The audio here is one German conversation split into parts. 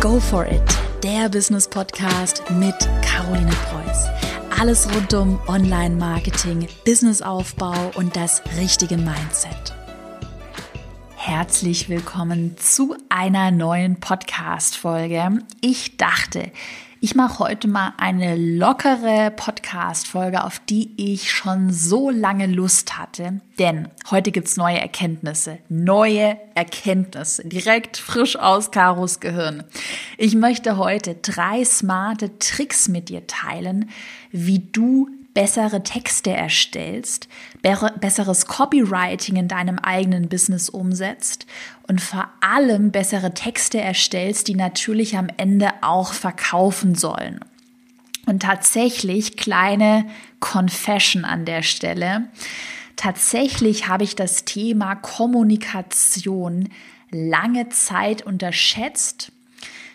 Go for it, der Business Podcast mit Caroline Preuß. Alles rund um Online-Marketing, Businessaufbau und das richtige Mindset. Herzlich willkommen zu einer neuen Podcast-Folge. Ich dachte, ich mache heute mal eine lockere Podcast-Folge, auf die ich schon so lange Lust hatte. Denn heute gibt's neue Erkenntnisse. Neue Erkenntnisse. Direkt frisch aus Karos Gehirn. Ich möchte heute drei smarte Tricks mit dir teilen, wie du bessere Texte erstellst, besseres Copywriting in deinem eigenen Business umsetzt und vor allem bessere Texte erstellst, die natürlich am Ende auch verkaufen sollen. Und tatsächlich kleine Confession an der Stelle. Tatsächlich habe ich das Thema Kommunikation lange Zeit unterschätzt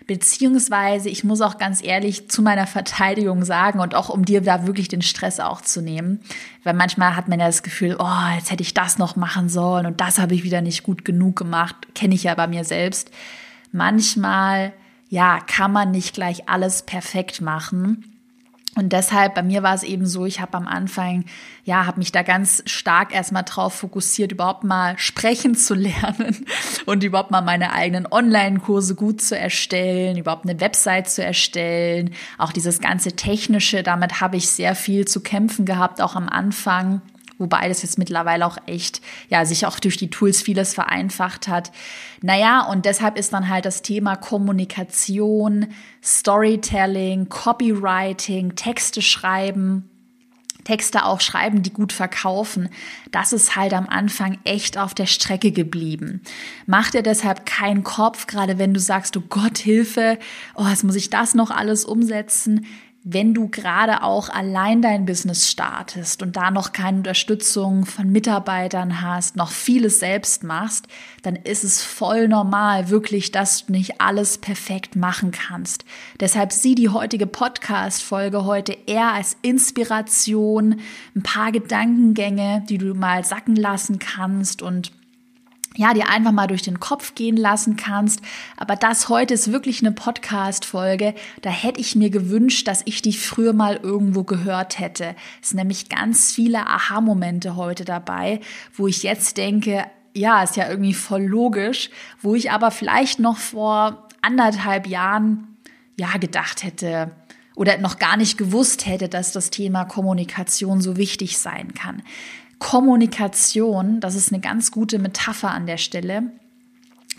Beziehungsweise, ich muss auch ganz ehrlich zu meiner Verteidigung sagen und auch um dir da wirklich den Stress auch zu nehmen, weil manchmal hat man ja das Gefühl, oh, jetzt hätte ich das noch machen sollen und das habe ich wieder nicht gut genug gemacht, kenne ich ja bei mir selbst. Manchmal, ja, kann man nicht gleich alles perfekt machen. Und deshalb, bei mir war es eben so, ich habe am Anfang, ja, habe mich da ganz stark erstmal drauf fokussiert, überhaupt mal sprechen zu lernen und überhaupt mal meine eigenen Online-Kurse gut zu erstellen, überhaupt eine Website zu erstellen. Auch dieses ganze Technische, damit habe ich sehr viel zu kämpfen gehabt, auch am Anfang. Wobei das jetzt mittlerweile auch echt, ja, sich auch durch die Tools vieles vereinfacht hat. Naja, und deshalb ist dann halt das Thema Kommunikation, Storytelling, Copywriting, Texte schreiben, Texte auch schreiben, die gut verkaufen, das ist halt am Anfang echt auf der Strecke geblieben. Mach dir deshalb keinen Kopf, gerade wenn du sagst, oh Gott, Hilfe, oh, jetzt muss ich das noch alles umsetzen wenn du gerade auch allein dein Business startest und da noch keine Unterstützung von Mitarbeitern hast, noch vieles selbst machst, dann ist es voll normal, wirklich, dass du nicht alles perfekt machen kannst. Deshalb sieh die heutige Podcast-Folge heute eher als Inspiration, ein paar Gedankengänge, die du mal sacken lassen kannst und ja, dir einfach mal durch den Kopf gehen lassen kannst. Aber das heute ist wirklich eine Podcast-Folge. Da hätte ich mir gewünscht, dass ich die früher mal irgendwo gehört hätte. Es sind nämlich ganz viele Aha-Momente heute dabei, wo ich jetzt denke, ja, ist ja irgendwie voll logisch, wo ich aber vielleicht noch vor anderthalb Jahren, ja, gedacht hätte, oder noch gar nicht gewusst hätte, dass das Thema Kommunikation so wichtig sein kann. Kommunikation, das ist eine ganz gute Metapher an der Stelle.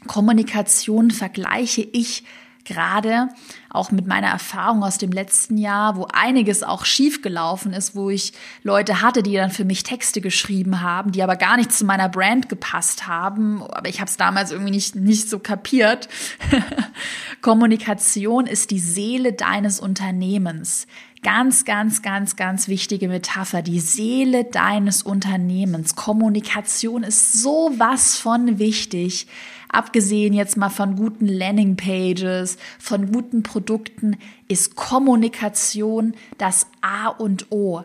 Kommunikation vergleiche ich gerade auch mit meiner Erfahrung aus dem letzten Jahr, wo einiges auch schief gelaufen ist, wo ich Leute hatte, die dann für mich Texte geschrieben haben, die aber gar nicht zu meiner Brand gepasst haben, aber ich habe es damals irgendwie nicht nicht so kapiert. Kommunikation ist die Seele deines Unternehmens. Ganz, ganz, ganz, ganz wichtige Metapher. Die Seele deines Unternehmens. Kommunikation ist so was von wichtig. Abgesehen jetzt mal von guten Landingpages, von guten Produkten, ist Kommunikation das A und O.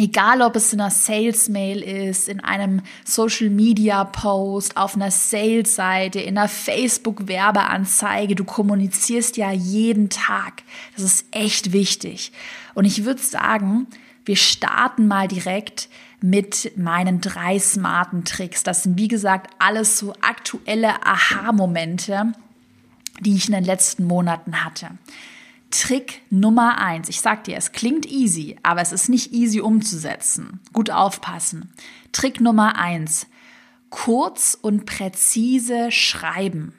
Egal, ob es in einer Sales-Mail ist, in einem Social-Media-Post, auf einer Sales-Seite, in einer Facebook-Werbeanzeige, du kommunizierst ja jeden Tag. Das ist echt wichtig. Und ich würde sagen, wir starten mal direkt mit meinen drei smarten Tricks. Das sind, wie gesagt, alles so aktuelle Aha-Momente, die ich in den letzten Monaten hatte. Trick Nummer eins. Ich sag dir, es klingt easy, aber es ist nicht easy umzusetzen. Gut aufpassen. Trick Nummer eins. Kurz und präzise schreiben.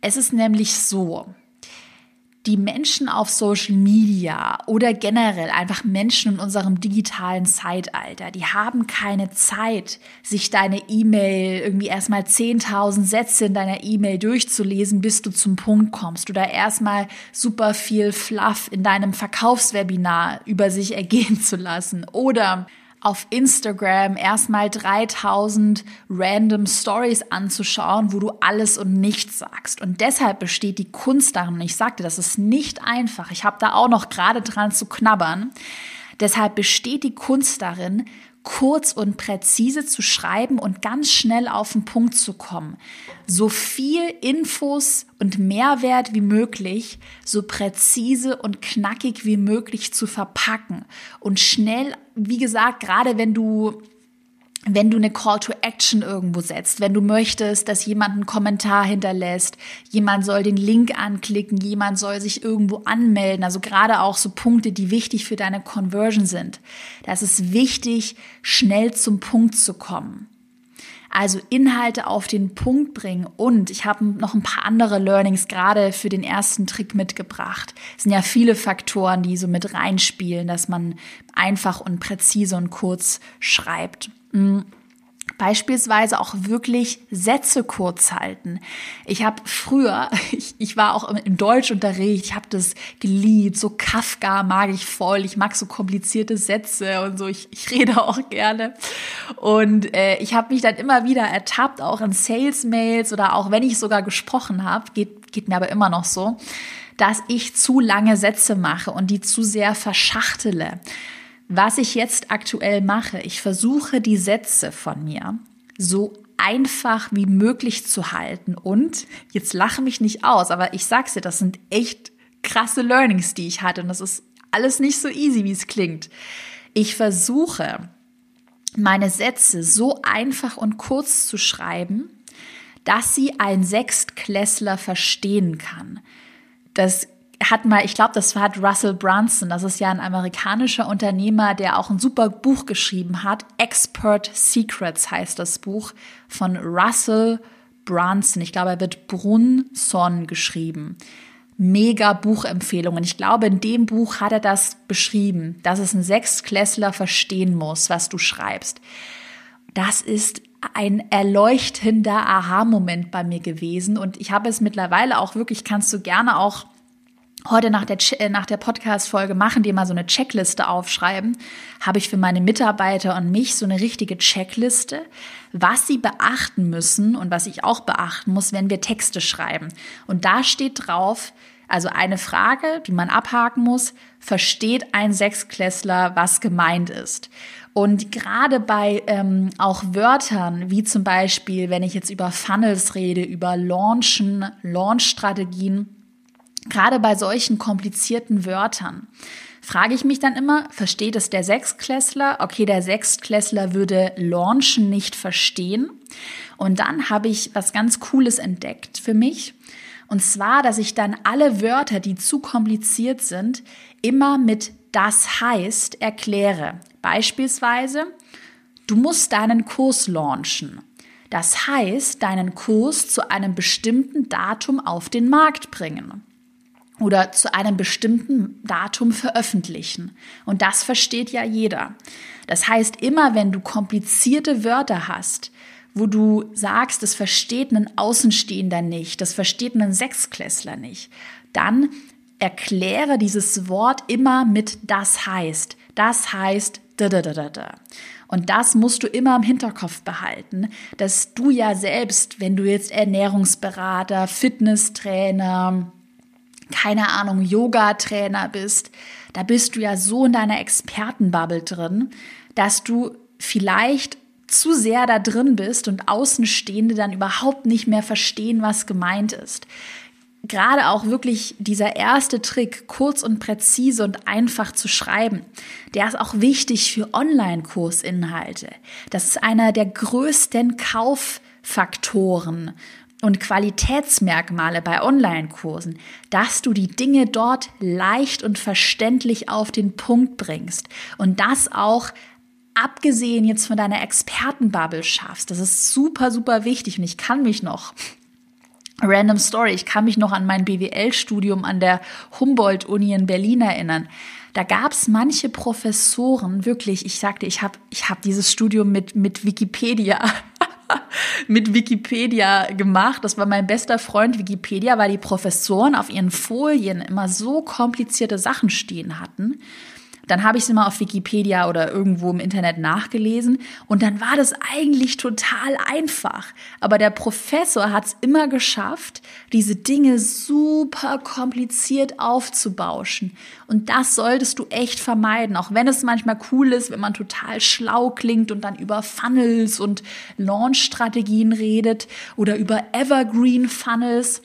Es ist nämlich so, die Menschen auf Social Media oder generell einfach Menschen in unserem digitalen Zeitalter, die haben keine Zeit, sich deine E-Mail irgendwie erstmal 10.000 Sätze in deiner E-Mail durchzulesen, bis du zum Punkt kommst oder erstmal super viel Fluff in deinem Verkaufswebinar über sich ergehen zu lassen. Oder auf Instagram erstmal 3000 random Stories anzuschauen, wo du alles und nichts sagst. Und deshalb besteht die Kunst darin, und ich sagte, das ist nicht einfach. Ich habe da auch noch gerade dran zu knabbern. Deshalb besteht die Kunst darin, kurz und präzise zu schreiben und ganz schnell auf den Punkt zu kommen. So viel Infos und Mehrwert wie möglich, so präzise und knackig wie möglich zu verpacken und schnell, wie gesagt, gerade wenn du wenn du eine Call to Action irgendwo setzt, wenn du möchtest, dass jemand einen Kommentar hinterlässt, jemand soll den Link anklicken, jemand soll sich irgendwo anmelden, also gerade auch so Punkte, die wichtig für deine Conversion sind. Da ist wichtig, schnell zum Punkt zu kommen. Also Inhalte auf den Punkt bringen und ich habe noch ein paar andere Learnings gerade für den ersten Trick mitgebracht. Es sind ja viele Faktoren, die so mit reinspielen, dass man einfach und präzise und kurz schreibt. Hm. Beispielsweise auch wirklich Sätze kurz halten. Ich habe früher, ich, ich war auch im Deutschunterricht, ich habe das geliebt, so Kafka mag ich voll, ich mag so komplizierte Sätze und so, ich, ich rede auch gerne. Und äh, ich habe mich dann immer wieder ertappt, auch in Sales-Mails oder auch wenn ich sogar gesprochen habe, geht, geht mir aber immer noch so, dass ich zu lange Sätze mache und die zu sehr verschachtele. Was ich jetzt aktuell mache, ich versuche die Sätze von mir so einfach wie möglich zu halten und jetzt lache mich nicht aus, aber ich sag's dir, das sind echt krasse Learnings, die ich hatte und das ist alles nicht so easy, wie es klingt. Ich versuche meine Sätze so einfach und kurz zu schreiben, dass sie ein Sechstklässler verstehen kann. Das hat mal, ich glaube, das hat Russell Brunson, das ist ja ein amerikanischer Unternehmer, der auch ein super Buch geschrieben hat. Expert Secrets heißt das Buch von Russell Brunson. Ich glaube, er wird Brunson geschrieben. Mega Buchempfehlung. Und ich glaube, in dem Buch hat er das beschrieben, dass es ein Sechstklässler verstehen muss, was du schreibst. Das ist ein erleuchtender Aha-Moment bei mir gewesen. Und ich habe es mittlerweile auch wirklich, kannst du gerne auch heute nach der, äh, nach der Podcast-Folge machen, die mal so eine Checkliste aufschreiben, habe ich für meine Mitarbeiter und mich so eine richtige Checkliste, was sie beachten müssen und was ich auch beachten muss, wenn wir Texte schreiben. Und da steht drauf, also eine Frage, die man abhaken muss, versteht ein Sechsklässler, was gemeint ist? Und gerade bei ähm, auch Wörtern, wie zum Beispiel, wenn ich jetzt über Funnels rede, über Launchen, Launch-Strategien, Gerade bei solchen komplizierten Wörtern frage ich mich dann immer, versteht es der Sechstklässler? Okay, der Sechstklässler würde Launchen nicht verstehen. Und dann habe ich was ganz Cooles entdeckt für mich. Und zwar, dass ich dann alle Wörter, die zu kompliziert sind, immer mit das heißt erkläre. Beispielsweise, du musst deinen Kurs launchen. Das heißt, deinen Kurs zu einem bestimmten Datum auf den Markt bringen oder zu einem bestimmten Datum veröffentlichen. Und das versteht ja jeder. Das heißt, immer wenn du komplizierte Wörter hast, wo du sagst, das versteht ein Außenstehender nicht, das versteht ein Sechsklässler nicht, dann erkläre dieses Wort immer mit das heißt. Das heißt da da da da da. Und das musst du immer im Hinterkopf behalten, dass du ja selbst, wenn du jetzt Ernährungsberater, Fitnesstrainer, keine Ahnung, Yoga-Trainer bist, da bist du ja so in deiner Expertenbubble drin, dass du vielleicht zu sehr da drin bist und Außenstehende dann überhaupt nicht mehr verstehen, was gemeint ist. Gerade auch wirklich dieser erste Trick, kurz und präzise und einfach zu schreiben, der ist auch wichtig für Online-Kursinhalte. Das ist einer der größten Kauffaktoren und Qualitätsmerkmale bei Online-Kursen, dass du die Dinge dort leicht und verständlich auf den Punkt bringst und das auch abgesehen jetzt von deiner Expertenbubble schaffst. Das ist super, super wichtig und ich kann mich noch Random Story. Ich kann mich noch an mein BWL-Studium an der Humboldt-Uni in Berlin erinnern. Da gab es manche Professoren, wirklich, ich sagte, ich habe ich hab dieses Studium mit, mit Wikipedia mit Wikipedia gemacht. Das war mein bester Freund Wikipedia, weil die Professoren auf ihren Folien immer so komplizierte Sachen stehen hatten, Dann habe ich es immer auf Wikipedia oder irgendwo im Internet nachgelesen und dann war das eigentlich total einfach. Aber der Professor hat es immer geschafft, diese Dinge super kompliziert aufzubauschen. Und das solltest du echt vermeiden, auch wenn es manchmal cool ist, wenn man total schlau klingt und dann über Funnels und Launch-Strategien redet oder über Evergreen Funnels.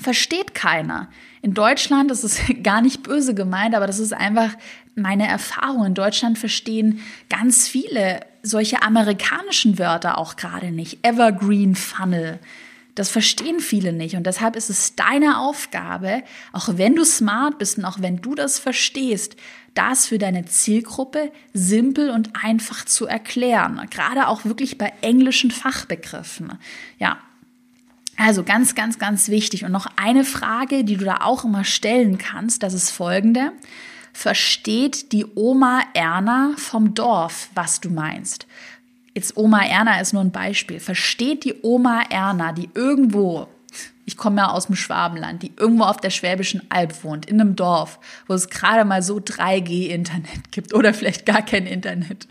Versteht keiner. In Deutschland ist es gar nicht böse gemeint, aber das ist einfach meine Erfahrung. In Deutschland verstehen ganz viele solche amerikanischen Wörter auch gerade nicht. Evergreen Funnel. Das verstehen viele nicht. Und deshalb ist es deine Aufgabe, auch wenn du smart bist und auch wenn du das verstehst, das für deine Zielgruppe simpel und einfach zu erklären. Gerade auch wirklich bei englischen Fachbegriffen. Ja, also ganz, ganz, ganz wichtig. Und noch eine Frage, die du da auch immer stellen kannst, das ist folgende. Versteht die Oma Erna vom Dorf, was du meinst? Jetzt Oma Erna ist nur ein Beispiel. Versteht die Oma Erna, die irgendwo, ich komme ja aus dem Schwabenland, die irgendwo auf der Schwäbischen Alb wohnt, in einem Dorf, wo es gerade mal so 3G-Internet gibt oder vielleicht gar kein Internet.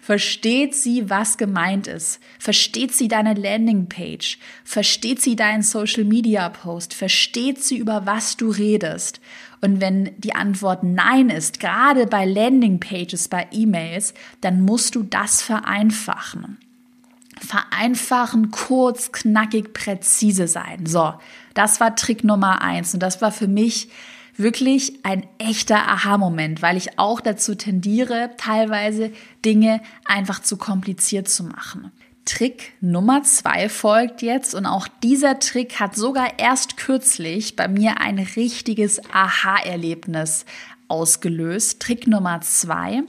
Versteht sie, was gemeint ist? Versteht sie deine Landingpage? Versteht sie deinen Social Media Post? Versteht sie, über was du redest? Und wenn die Antwort Nein ist, gerade bei Landingpages, bei E-Mails, dann musst du das vereinfachen. Vereinfachen, kurz, knackig, präzise sein. So, das war Trick Nummer eins. Und das war für mich wirklich ein echter Aha-Moment, weil ich auch dazu tendiere, teilweise Dinge einfach zu kompliziert zu machen. Trick Nummer zwei folgt jetzt und auch dieser Trick hat sogar erst kürzlich bei mir ein richtiges Aha-Erlebnis ausgelöst. Trick Nummer zwei.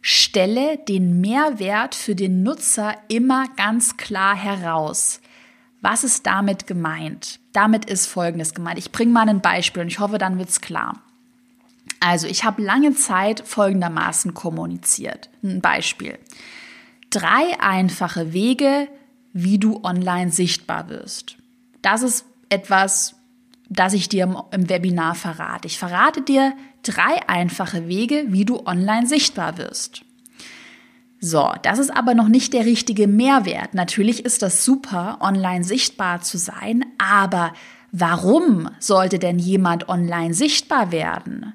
Stelle den Mehrwert für den Nutzer immer ganz klar heraus. Was ist damit gemeint? Damit ist Folgendes gemeint. Ich bringe mal ein Beispiel und ich hoffe, dann wird es klar. Also, ich habe lange Zeit folgendermaßen kommuniziert. Ein Beispiel. Drei einfache Wege, wie du online sichtbar wirst. Das ist etwas, das ich dir im Webinar verrate. Ich verrate dir drei einfache Wege, wie du online sichtbar wirst. So, das ist aber noch nicht der richtige Mehrwert. Natürlich ist das super, online sichtbar zu sein, aber warum sollte denn jemand online sichtbar werden?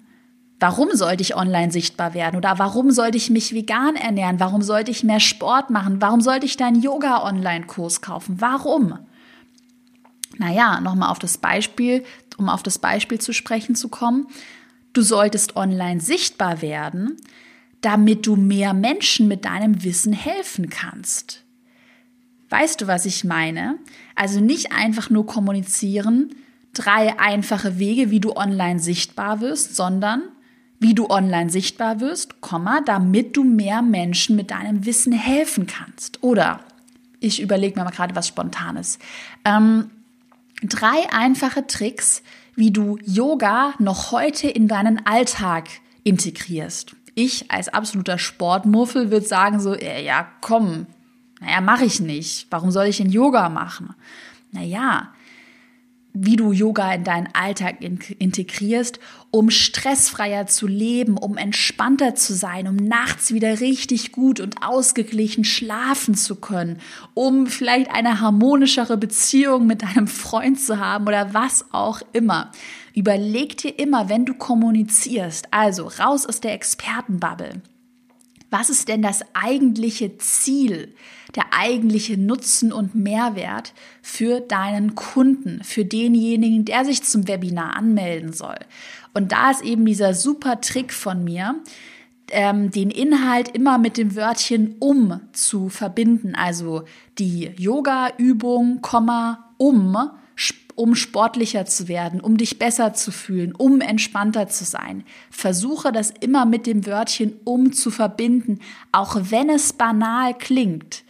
Warum sollte ich online sichtbar werden? Oder warum sollte ich mich vegan ernähren? Warum sollte ich mehr Sport machen? Warum sollte ich deinen Yoga-Online-Kurs kaufen? Warum? Naja, nochmal auf das Beispiel, um auf das Beispiel zu sprechen zu kommen. Du solltest online sichtbar werden, damit du mehr Menschen mit deinem Wissen helfen kannst. Weißt du, was ich meine? Also nicht einfach nur kommunizieren, drei einfache Wege, wie du online sichtbar wirst, sondern wie du online sichtbar wirst, Komma, damit du mehr Menschen mit deinem Wissen helfen kannst. Oder ich überlege mir mal gerade was Spontanes. Ähm, drei einfache Tricks, wie du Yoga noch heute in deinen Alltag integrierst ich als absoluter Sportmuffel würde sagen so, ja, komm, naja, mache ich nicht. Warum soll ich denn Yoga machen? Naja, wie du Yoga in deinen Alltag integrierst, um stressfreier zu leben, um entspannter zu sein, um nachts wieder richtig gut und ausgeglichen schlafen zu können, um vielleicht eine harmonischere Beziehung mit deinem Freund zu haben oder was auch immer. Überleg dir immer, wenn du kommunizierst, also raus aus der Expertenbubble. Was ist denn das eigentliche Ziel, der eigentliche Nutzen und Mehrwert für deinen Kunden, für denjenigen, der sich zum Webinar anmelden soll? Und da ist eben dieser super Trick von mir, ähm, den Inhalt immer mit dem Wörtchen um zu verbinden. Also die Yoga-Übung, um um sportlicher zu werden, um dich besser zu fühlen, um entspannter zu sein. Versuche das immer mit dem Wörtchen um zu verbinden, auch wenn es banal klingt.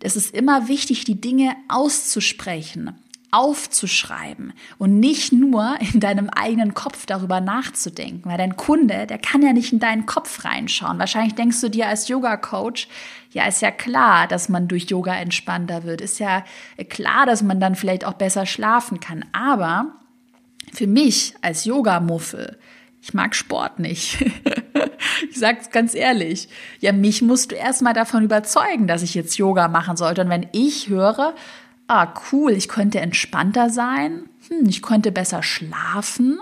Es ist immer wichtig, die Dinge auszusprechen aufzuschreiben und nicht nur in deinem eigenen Kopf darüber nachzudenken, weil dein Kunde, der kann ja nicht in deinen Kopf reinschauen. Wahrscheinlich denkst du dir als Yoga-Coach, ja, ist ja klar, dass man durch Yoga entspannter wird, ist ja klar, dass man dann vielleicht auch besser schlafen kann. Aber für mich als Yoga-Muffel, ich mag Sport nicht. Ich sag's ganz ehrlich. Ja, mich musst du erstmal davon überzeugen, dass ich jetzt Yoga machen sollte. Und wenn ich höre, ah, cool, ich könnte entspannter sein, hm, ich könnte besser schlafen,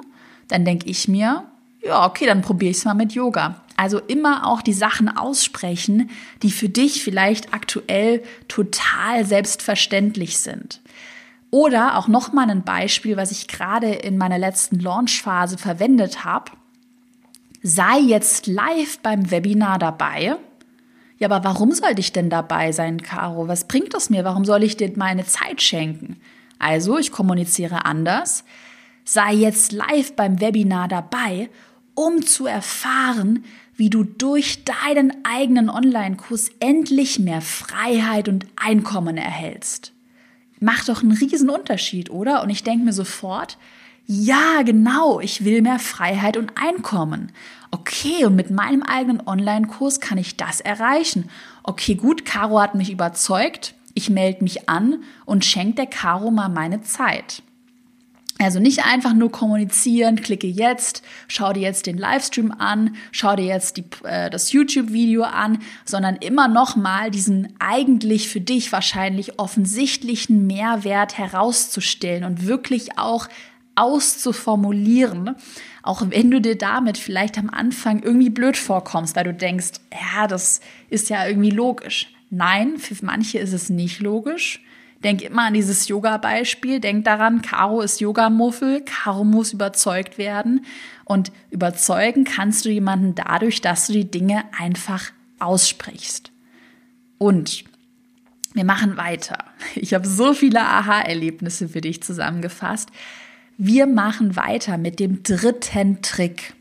dann denke ich mir, ja, okay, dann probiere ich es mal mit Yoga. Also immer auch die Sachen aussprechen, die für dich vielleicht aktuell total selbstverständlich sind. Oder auch nochmal ein Beispiel, was ich gerade in meiner letzten Launchphase verwendet habe. Sei jetzt live beim Webinar dabei. Ja, aber warum sollte ich denn dabei sein, Caro? Was bringt es mir? Warum soll ich dir meine Zeit schenken? Also, ich kommuniziere anders. Sei jetzt live beim Webinar dabei, um zu erfahren, wie du durch deinen eigenen Online-Kurs endlich mehr Freiheit und Einkommen erhältst. Macht doch einen riesen Unterschied, oder? Und ich denke mir sofort, ja, genau, ich will mehr Freiheit und Einkommen. Okay, und mit meinem eigenen Online-Kurs kann ich das erreichen. Okay, gut, Caro hat mich überzeugt. Ich melde mich an und schenke der Caro mal meine Zeit. Also nicht einfach nur kommunizieren, klicke jetzt, schau dir jetzt den Livestream an, schau dir jetzt die, äh, das YouTube-Video an, sondern immer noch mal diesen eigentlich für dich wahrscheinlich offensichtlichen Mehrwert herauszustellen und wirklich auch auszuformulieren, auch wenn du dir damit vielleicht am Anfang irgendwie blöd vorkommst, weil du denkst, ja, das ist ja irgendwie logisch. Nein, für manche ist es nicht logisch. Denk immer an dieses Yoga-Beispiel. Denk daran, Caro ist Yogamuffel. Caro muss überzeugt werden. Und überzeugen kannst du jemanden dadurch, dass du die Dinge einfach aussprichst. Und wir machen weiter. Ich habe so viele Aha-Erlebnisse für dich zusammengefasst. Wir machen weiter mit dem dritten Trick.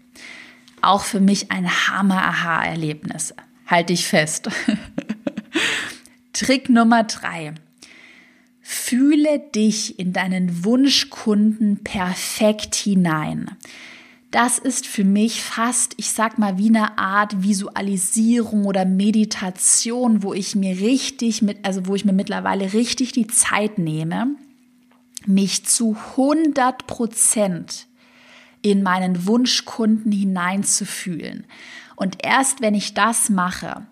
Auch für mich ein Hammer-Aha-Erlebnis. Halt dich fest. Trick Nummer drei. Fühle dich in deinen Wunschkunden perfekt hinein. Das ist für mich fast, ich sag mal, wie eine Art Visualisierung oder Meditation, wo ich mir richtig mit, also wo ich mir mittlerweile richtig die Zeit nehme, mich zu 100 Prozent in meinen Wunschkunden hineinzufühlen. Und erst wenn ich das mache,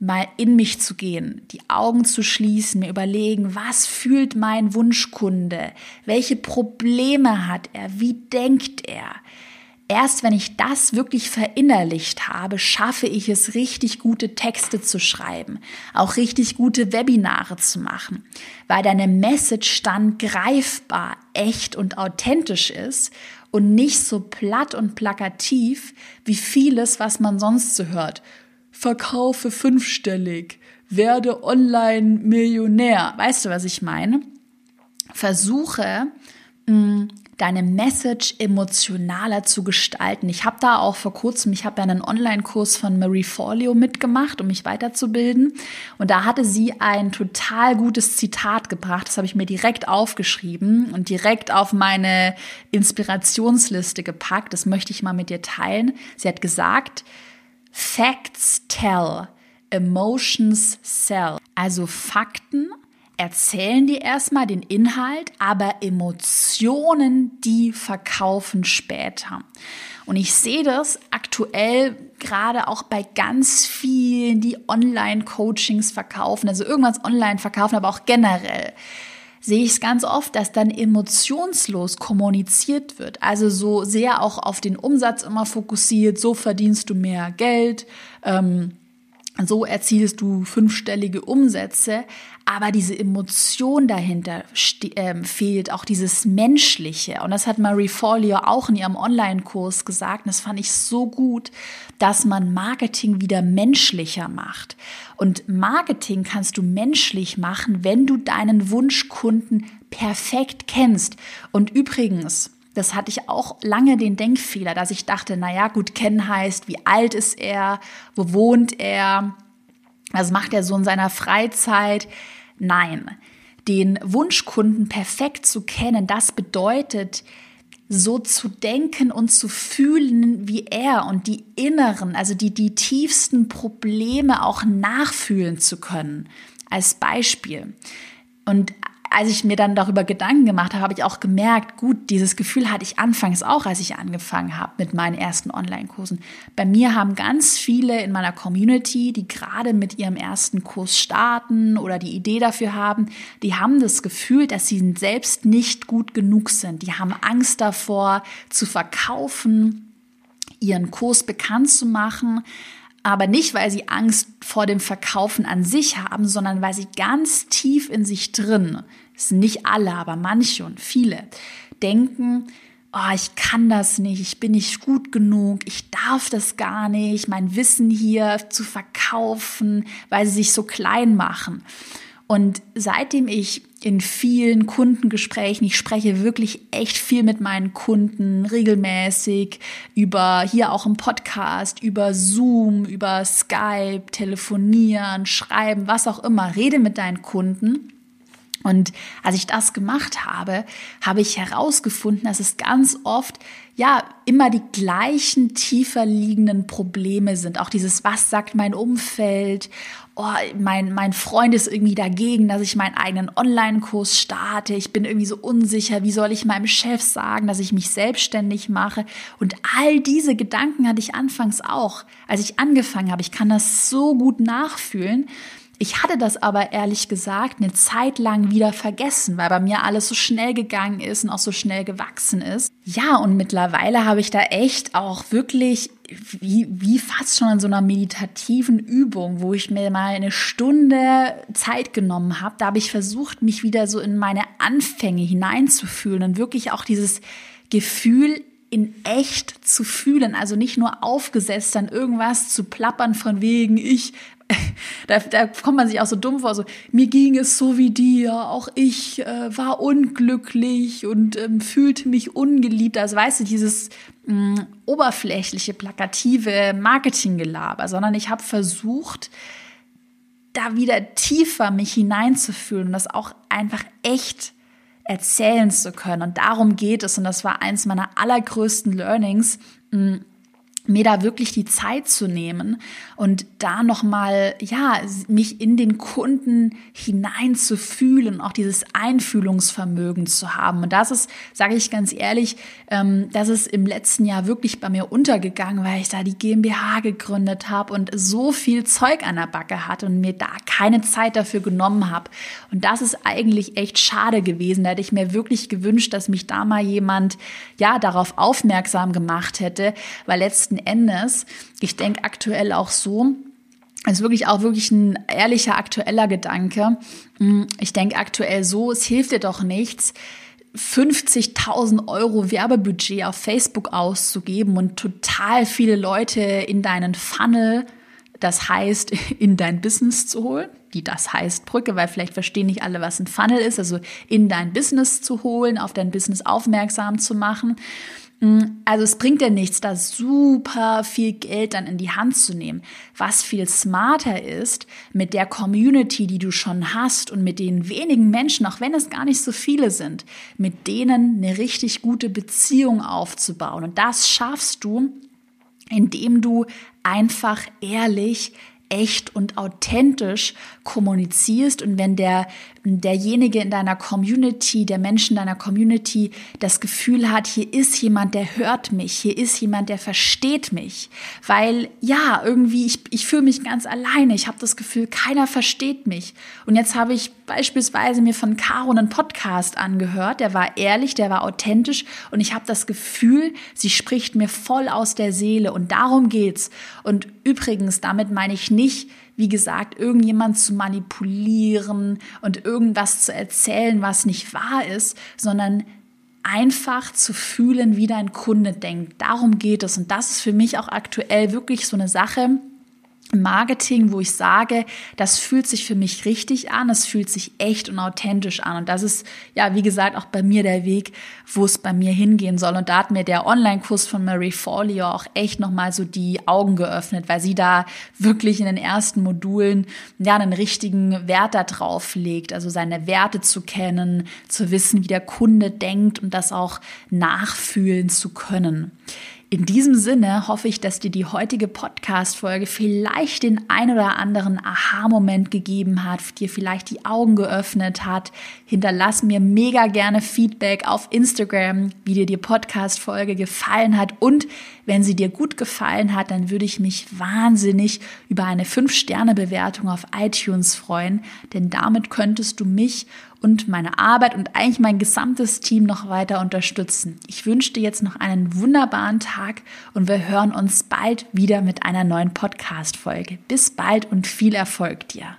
mal in mich zu gehen, die Augen zu schließen, mir überlegen, was fühlt mein Wunschkunde, welche Probleme hat er, wie denkt er. Erst wenn ich das wirklich verinnerlicht habe, schaffe ich es, richtig gute Texte zu schreiben, auch richtig gute Webinare zu machen, weil deine Message dann greifbar, echt und authentisch ist und nicht so platt und plakativ wie vieles, was man sonst so hört verkaufe fünfstellig, werde Online-Millionär. Weißt du, was ich meine? Versuche, mm, deine Message emotionaler zu gestalten. Ich habe da auch vor kurzem, ich habe ja einen Online-Kurs von Marie Forleo mitgemacht, um mich weiterzubilden. Und da hatte sie ein total gutes Zitat gebracht. Das habe ich mir direkt aufgeschrieben und direkt auf meine Inspirationsliste gepackt. Das möchte ich mal mit dir teilen. Sie hat gesagt, Facts tell, Emotions sell. Also Fakten erzählen dir erstmal den Inhalt, aber Emotionen, die verkaufen später. Und ich sehe das aktuell gerade auch bei ganz vielen, die Online-Coachings verkaufen, also irgendwas online verkaufen, aber auch generell sehe ich es ganz oft, dass dann emotionslos kommuniziert wird. Also so sehr auch auf den Umsatz immer fokussiert, so verdienst du mehr Geld, ähm, so erzielst du fünfstellige Umsätze, aber diese Emotion dahinter äh, fehlt, auch dieses Menschliche. Und das hat Marie Forleo auch in ihrem Online-Kurs gesagt. Und das fand ich so gut, dass man Marketing wieder menschlicher macht. Und Marketing kannst du menschlich machen, wenn du deinen Wunschkunden perfekt kennst. Und übrigens, das hatte ich auch lange den Denkfehler, dass ich dachte, naja, gut kennen heißt, wie alt ist er, wo wohnt er, was macht er so in seiner Freizeit. Nein, den Wunschkunden perfekt zu kennen, das bedeutet, so zu denken und zu fühlen wie er und die inneren, also die, die tiefsten Probleme auch nachfühlen zu können. Als Beispiel. Und als ich mir dann darüber Gedanken gemacht habe, habe ich auch gemerkt, gut, dieses Gefühl hatte ich anfangs auch, als ich angefangen habe mit meinen ersten Online-Kursen. Bei mir haben ganz viele in meiner Community, die gerade mit ihrem ersten Kurs starten oder die Idee dafür haben, die haben das Gefühl, dass sie selbst nicht gut genug sind. Die haben Angst davor zu verkaufen, ihren Kurs bekannt zu machen, aber nicht, weil sie Angst vor dem Verkaufen an sich haben, sondern weil sie ganz tief in sich drin, sind nicht alle, aber manche und viele, denken, oh, ich kann das nicht, ich bin nicht gut genug, ich darf das gar nicht, mein Wissen hier zu verkaufen, weil sie sich so klein machen. Und seitdem ich in vielen Kundengesprächen, ich spreche wirklich echt viel mit meinen Kunden regelmäßig über hier auch im Podcast, über Zoom, über Skype, telefonieren, schreiben, was auch immer, rede mit deinen Kunden. Und als ich das gemacht habe, habe ich herausgefunden, dass es ganz oft ja immer die gleichen tiefer liegenden Probleme sind. Auch dieses, was sagt mein Umfeld? Oh, mein, mein Freund ist irgendwie dagegen, dass ich meinen eigenen Online-Kurs starte. Ich bin irgendwie so unsicher. Wie soll ich meinem Chef sagen, dass ich mich selbstständig mache? Und all diese Gedanken hatte ich anfangs auch, als ich angefangen habe. Ich kann das so gut nachfühlen. Ich hatte das aber ehrlich gesagt eine Zeit lang wieder vergessen, weil bei mir alles so schnell gegangen ist und auch so schnell gewachsen ist. Ja, und mittlerweile habe ich da echt auch wirklich wie, wie fast schon in so einer meditativen Übung, wo ich mir mal eine Stunde Zeit genommen habe. Da habe ich versucht, mich wieder so in meine Anfänge hineinzufühlen und wirklich auch dieses Gefühl in echt zu fühlen, also nicht nur aufgesetzt dann irgendwas zu plappern von wegen, ich da, da kommt man sich auch so dumm vor, so, mir ging es so wie dir, auch ich äh, war unglücklich und ähm, fühlte mich ungeliebt. Also weißt du, dieses mh, mm, oberflächliche, plakative Marketinggelaber, sondern ich habe versucht, da wieder tiefer mich hineinzufühlen und das auch einfach echt erzählen zu können. Und darum geht es. Und das war eins meiner allergrößten Learnings. Mh, mm, mir da wirklich die Zeit zu nehmen und da nochmal, ja, mich in den Kunden hineinzufühlen, auch dieses Einfühlungsvermögen zu haben. Und das ist, sage ich ganz ehrlich, ähm, das ist im letzten Jahr wirklich bei mir untergegangen, weil ich da die GmbH gegründet habe und so viel Zeug an der Backe hatte und mir da keine Zeit dafür genommen habe. Und das ist eigentlich echt schade gewesen. Da hätte ich mir wirklich gewünscht, dass mich da mal jemand, ja, darauf aufmerksam gemacht hätte, weil letzten Endes, ich denke aktuell auch so, ist wirklich auch wirklich ein ehrlicher, aktueller Gedanke. Hm, ich denke aktuell so, es hilft dir doch nichts, 50.000 Euro Werbebudget auf Facebook auszugeben und total viele Leute in deinen Funnel, das heißt in dein Business zu holen, die das heißt Brücke, weil vielleicht verstehen nicht alle, was ein Funnel ist, also in dein Business zu holen, auf dein Business aufmerksam zu machen also es bringt dir nichts, da super viel Geld dann in die Hand zu nehmen. Was viel smarter ist, mit der Community, die du schon hast und mit den wenigen Menschen, auch wenn es gar nicht so viele sind, mit denen eine richtig gute Beziehung aufzubauen. Und das schaffst du, indem du einfach ehrlich echt und authentisch kommunizierst und wenn der derjenige in deiner Community, der Menschen deiner Community das Gefühl hat, hier ist jemand, der hört mich, hier ist jemand, der versteht mich. Weil ja, irgendwie, ich, ich fühle mich ganz alleine. Ich habe das Gefühl, keiner versteht mich. Und jetzt habe ich beispielsweise mir von Caro einen Podcast angehört, der war ehrlich, der war authentisch und ich habe das Gefühl, sie spricht mir voll aus der Seele und darum geht's. Und übrigens, damit meine ich nicht, wie gesagt, irgendjemand zu manipulieren und irgendwas zu erzählen, was nicht wahr ist, sondern einfach zu fühlen, wie dein Kunde denkt. Darum geht es. Und das ist für mich auch aktuell wirklich so eine Sache, Marketing, wo ich sage, das fühlt sich für mich richtig an, es fühlt sich echt und authentisch an. Und das ist, ja, wie gesagt, auch bei mir der Weg, wo es bei mir hingehen soll. Und da hat mir der Online-Kurs von Mary Folio auch echt nochmal so die Augen geöffnet, weil sie da wirklich in den ersten Modulen, ja, einen richtigen Wert da drauf legt. Also seine Werte zu kennen, zu wissen, wie der Kunde denkt und das auch nachfühlen zu können. In diesem Sinne hoffe ich, dass dir die heutige Podcast-Folge vielleicht den ein oder anderen Aha-Moment gegeben hat, dir vielleicht die Augen geöffnet hat. Hinterlass mir mega gerne Feedback auf Instagram, wie dir die Podcast-Folge gefallen hat. Und wenn sie dir gut gefallen hat, dann würde ich mich wahnsinnig über eine 5-Sterne-Bewertung auf iTunes freuen, denn damit könntest du mich und meine Arbeit und eigentlich mein gesamtes Team noch weiter unterstützen. Ich wünsche dir jetzt noch einen wunderbaren Tag und wir hören uns bald wieder mit einer neuen Podcast-Folge. Bis bald und viel Erfolg dir.